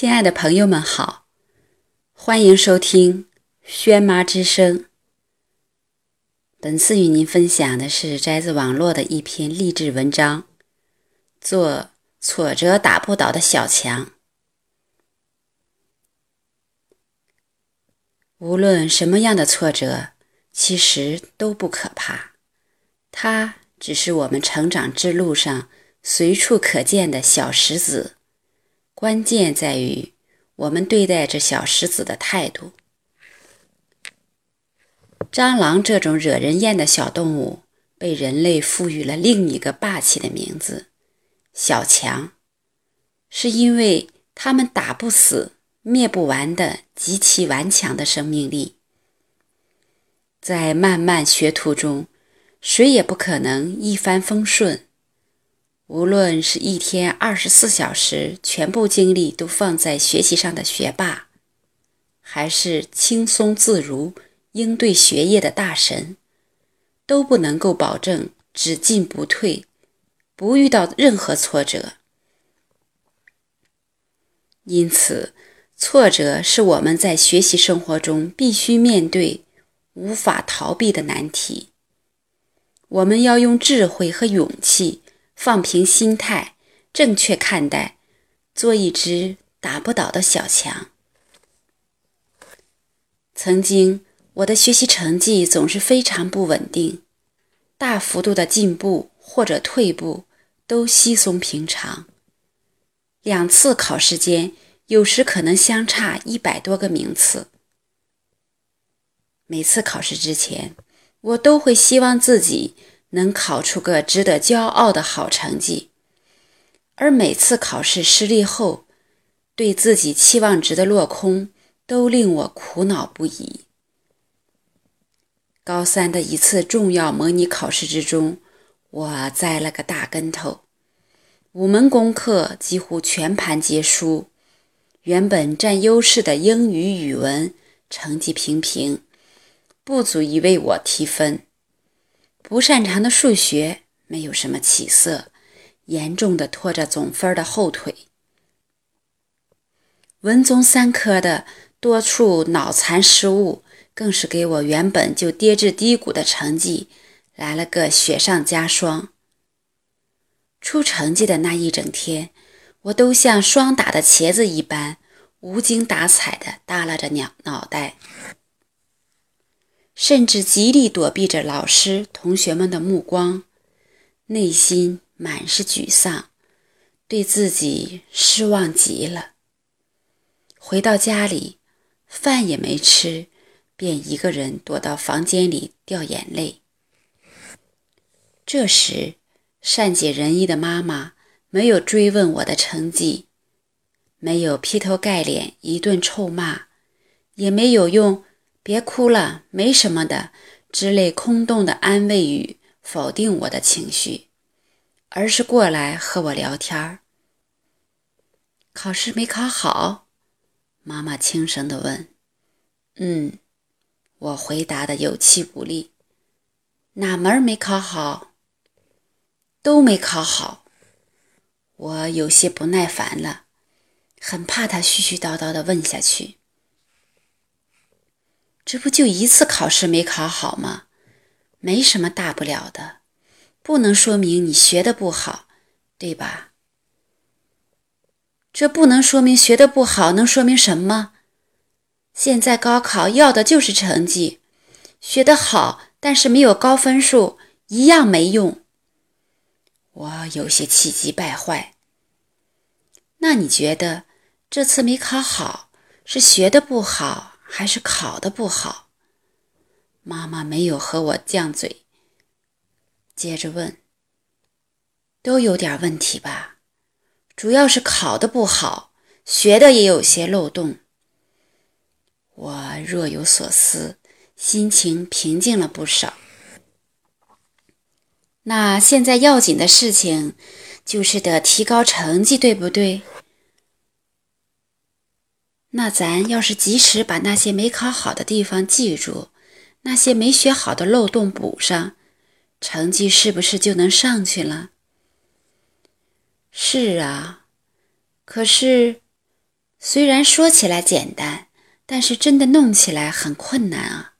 亲爱的朋友们好，欢迎收听轩妈之声。本次与您分享的是摘自网络的一篇励志文章，做挫折打不倒的小强。无论什么样的挫折，其实都不可怕，它只是我们成长之路上随处可见的小石子。关键在于我们对待这小石子的态度。蟑螂这种惹人厌的小动物，被人类赋予了另一个霸气的名字——小强，是因为它们打不死、灭不完的极其顽强的生命力。在漫漫学途中，谁也不可能一帆风顺。无论是一天二十四小时全部精力都放在学习上的学霸，还是轻松自如应对学业的大神，都不能够保证只进不退，不遇到任何挫折。因此，挫折是我们在学习生活中必须面对、无法逃避的难题。我们要用智慧和勇气。放平心态，正确看待，做一只打不倒的小强。曾经，我的学习成绩总是非常不稳定，大幅度的进步或者退步都稀松平常。两次考试间，有时可能相差一百多个名次。每次考试之前，我都会希望自己。能考出个值得骄傲的好成绩，而每次考试失利后，对自己期望值的落空都令我苦恼不已。高三的一次重要模拟考试之中，我栽了个大跟头，五门功课几乎全盘皆输，原本占优势的英语、语文成绩平平，不足以为我提分。不擅长的数学没有什么起色，严重的拖着总分的后腿。文综三科的多处脑残失误，更是给我原本就跌至低谷的成绩来了个雪上加霜。出成绩的那一整天，我都像霜打的茄子一般，无精打采的耷拉着脑脑袋。甚至极力躲避着老师、同学们的目光，内心满是沮丧，对自己失望极了。回到家里，饭也没吃，便一个人躲到房间里掉眼泪。这时，善解人意的妈妈没有追问我的成绩，没有劈头盖脸一顿臭骂，也没有用。别哭了，没什么的之类空洞的安慰语否定我的情绪，而是过来和我聊天儿。考试没考好？妈妈轻声的问。嗯，我回答的有气无力。哪门没考好？都没考好。我有些不耐烦了，很怕他絮絮叨叨的问下去。这不就一次考试没考好吗？没什么大不了的，不能说明你学的不好，对吧？这不能说明学的不好，能说明什么？现在高考要的就是成绩，学得好但是没有高分数一样没用。我有些气急败坏。那你觉得这次没考好是学的不好？还是考的不好，妈妈没有和我犟嘴，接着问：“都有点问题吧？主要是考的不好，学的也有些漏洞。”我若有所思，心情平静了不少。那现在要紧的事情就是得提高成绩，对不对？那咱要是及时把那些没考好的地方记住，那些没学好的漏洞补上，成绩是不是就能上去了？是啊，可是虽然说起来简单，但是真的弄起来很困难啊！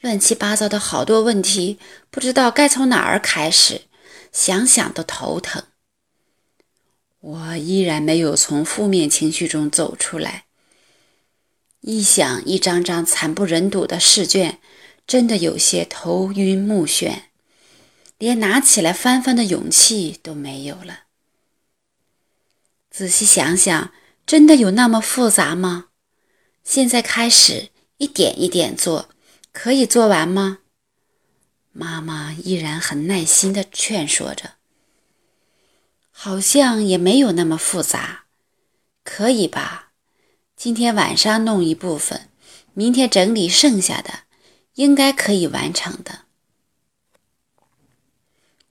乱七八糟的好多问题，不知道该从哪儿开始，想想都头疼。我依然没有从负面情绪中走出来。一想一张张惨不忍睹的试卷，真的有些头晕目眩，连拿起来翻翻的勇气都没有了。仔细想想。真的有那么复杂吗？现在开始一点一点做，可以做完吗？妈妈依然很耐心地劝说着。好像也没有那么复杂，可以吧？今天晚上弄一部分，明天整理剩下的，应该可以完成的。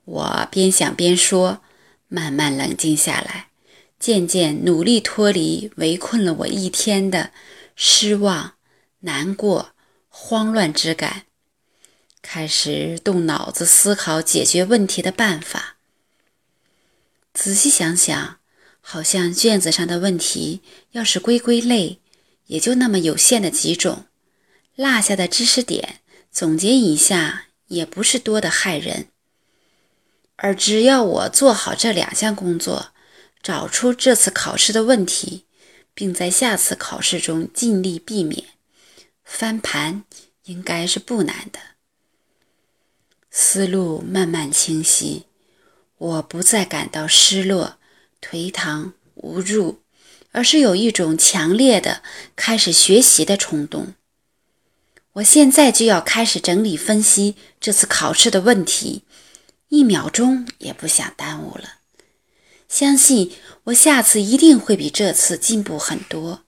我边想边说，慢慢冷静下来。渐渐努力脱离围困了我一天的失望、难过、慌乱之感，开始动脑子思考解决问题的办法。仔细想想，好像卷子上的问题要是归归类，也就那么有限的几种，落下的知识点总结一下也不是多的害人。而只要我做好这两项工作，找出这次考试的问题，并在下次考试中尽力避免翻盘，应该是不难的。思路慢慢清晰，我不再感到失落、颓唐、无助，而是有一种强烈的开始学习的冲动。我现在就要开始整理分析这次考试的问题，一秒钟也不想耽误了。相信我，下次一定会比这次进步很多。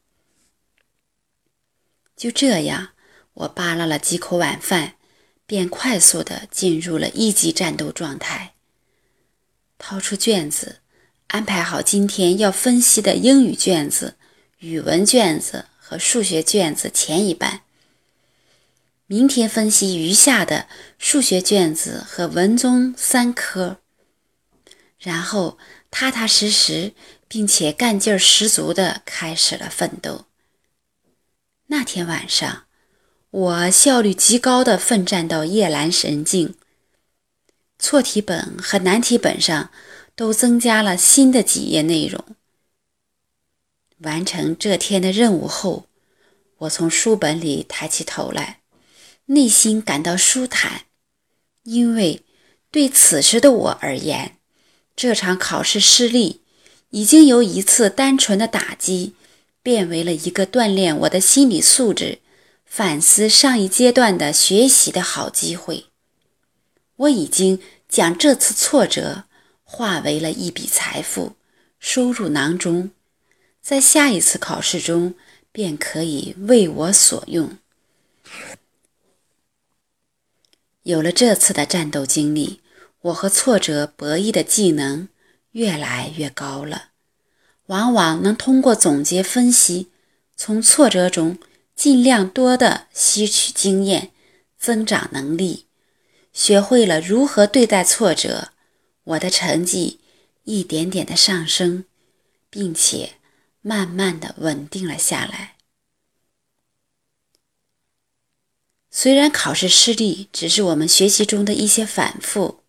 就这样，我扒拉了几口晚饭，便快速的进入了一级战斗状态。掏出卷子，安排好今天要分析的英语卷子、语文卷子和数学卷子前一半。明天分析余下的数学卷子和文综三科，然后。踏踏实实，并且干劲儿十足地开始了奋斗。那天晚上，我效率极高地奋战到夜阑神静。错题本和难题本上都增加了新的几页内容。完成这天的任务后，我从书本里抬起头来，内心感到舒坦，因为对此时的我而言。这场考试失利，已经由一次单纯的打击，变为了一个锻炼我的心理素质、反思上一阶段的学习的好机会。我已经将这次挫折化为了一笔财富，收入囊中，在下一次考试中便可以为我所用。有了这次的战斗经历。我和挫折博弈的技能越来越高了，往往能通过总结分析，从挫折中尽量多的吸取经验，增长能力，学会了如何对待挫折。我的成绩一点点的上升，并且慢慢的稳定了下来。虽然考试失利只是我们学习中的一些反复。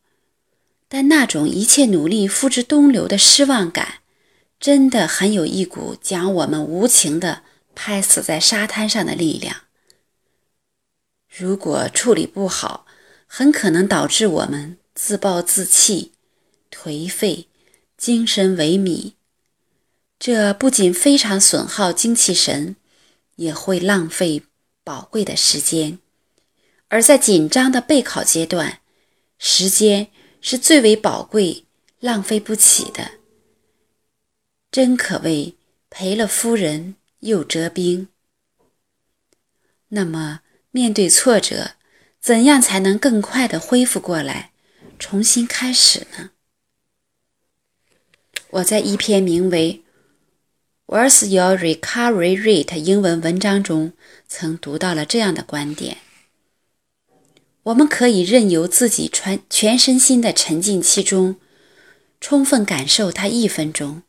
但那种一切努力付之东流的失望感，真的很有一股将我们无情的拍死在沙滩上的力量。如果处理不好，很可能导致我们自暴自弃、颓废、精神萎靡。这不仅非常损耗精气神，也会浪费宝贵的时间。而在紧张的备考阶段，时间。是最为宝贵、浪费不起的，真可谓赔了夫人又折兵。那么，面对挫折，怎样才能更快的恢复过来，重新开始呢？我在一篇名为《What's Your Recovery Rate》英文文章中，曾读到了这样的观点。我们可以任由自己全全身心的沉浸其中，充分感受它一分钟，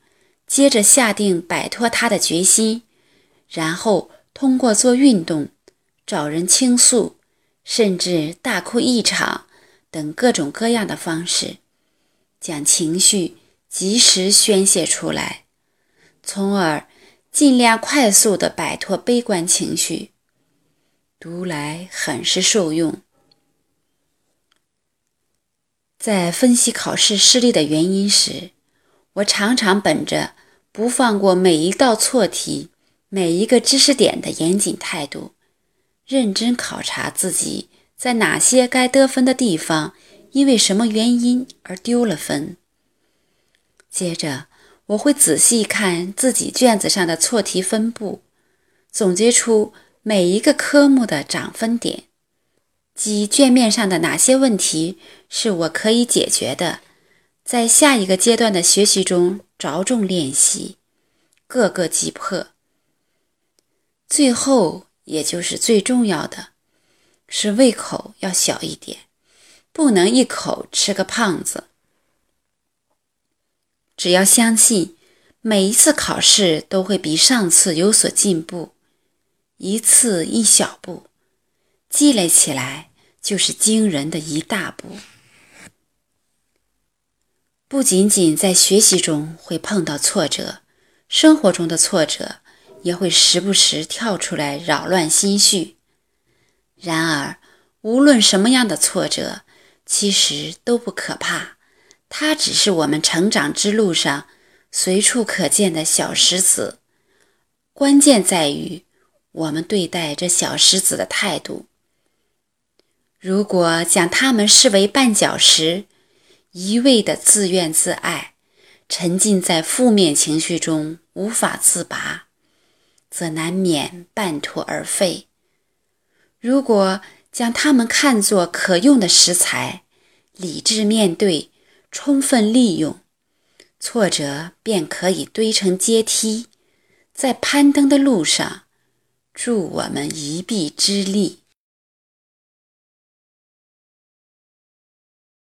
接着下定摆脱它的决心，然后通过做运动、找人倾诉，甚至大哭一场等各种各样的方式，将情绪及时宣泄出来，从而尽量快速地摆脱悲观情绪。读来很是受用。在分析考试失利的原因时，我常常本着不放过每一道错题、每一个知识点的严谨态度，认真考察自己在哪些该得分的地方，因为什么原因而丢了分。接着，我会仔细看自己卷子上的错题分布，总结出每一个科目的涨分点。即卷面上的哪些问题是我可以解决的，在下一个阶段的学习中着重练习，各个击破。最后，也就是最重要的，是胃口要小一点，不能一口吃个胖子。只要相信每一次考试都会比上次有所进步，一次一小步。积累起来就是惊人的一大步。不仅仅在学习中会碰到挫折，生活中的挫折也会时不时跳出来扰乱心绪。然而，无论什么样的挫折，其实都不可怕，它只是我们成长之路上随处可见的小石子。关键在于我们对待这小石子的态度。如果将它们视为绊脚石，一味的自怨自艾，沉浸在负面情绪中无法自拔，则难免半途而废。如果将它们看作可用的食材，理智面对，充分利用，挫折便可以堆成阶梯，在攀登的路上助我们一臂之力。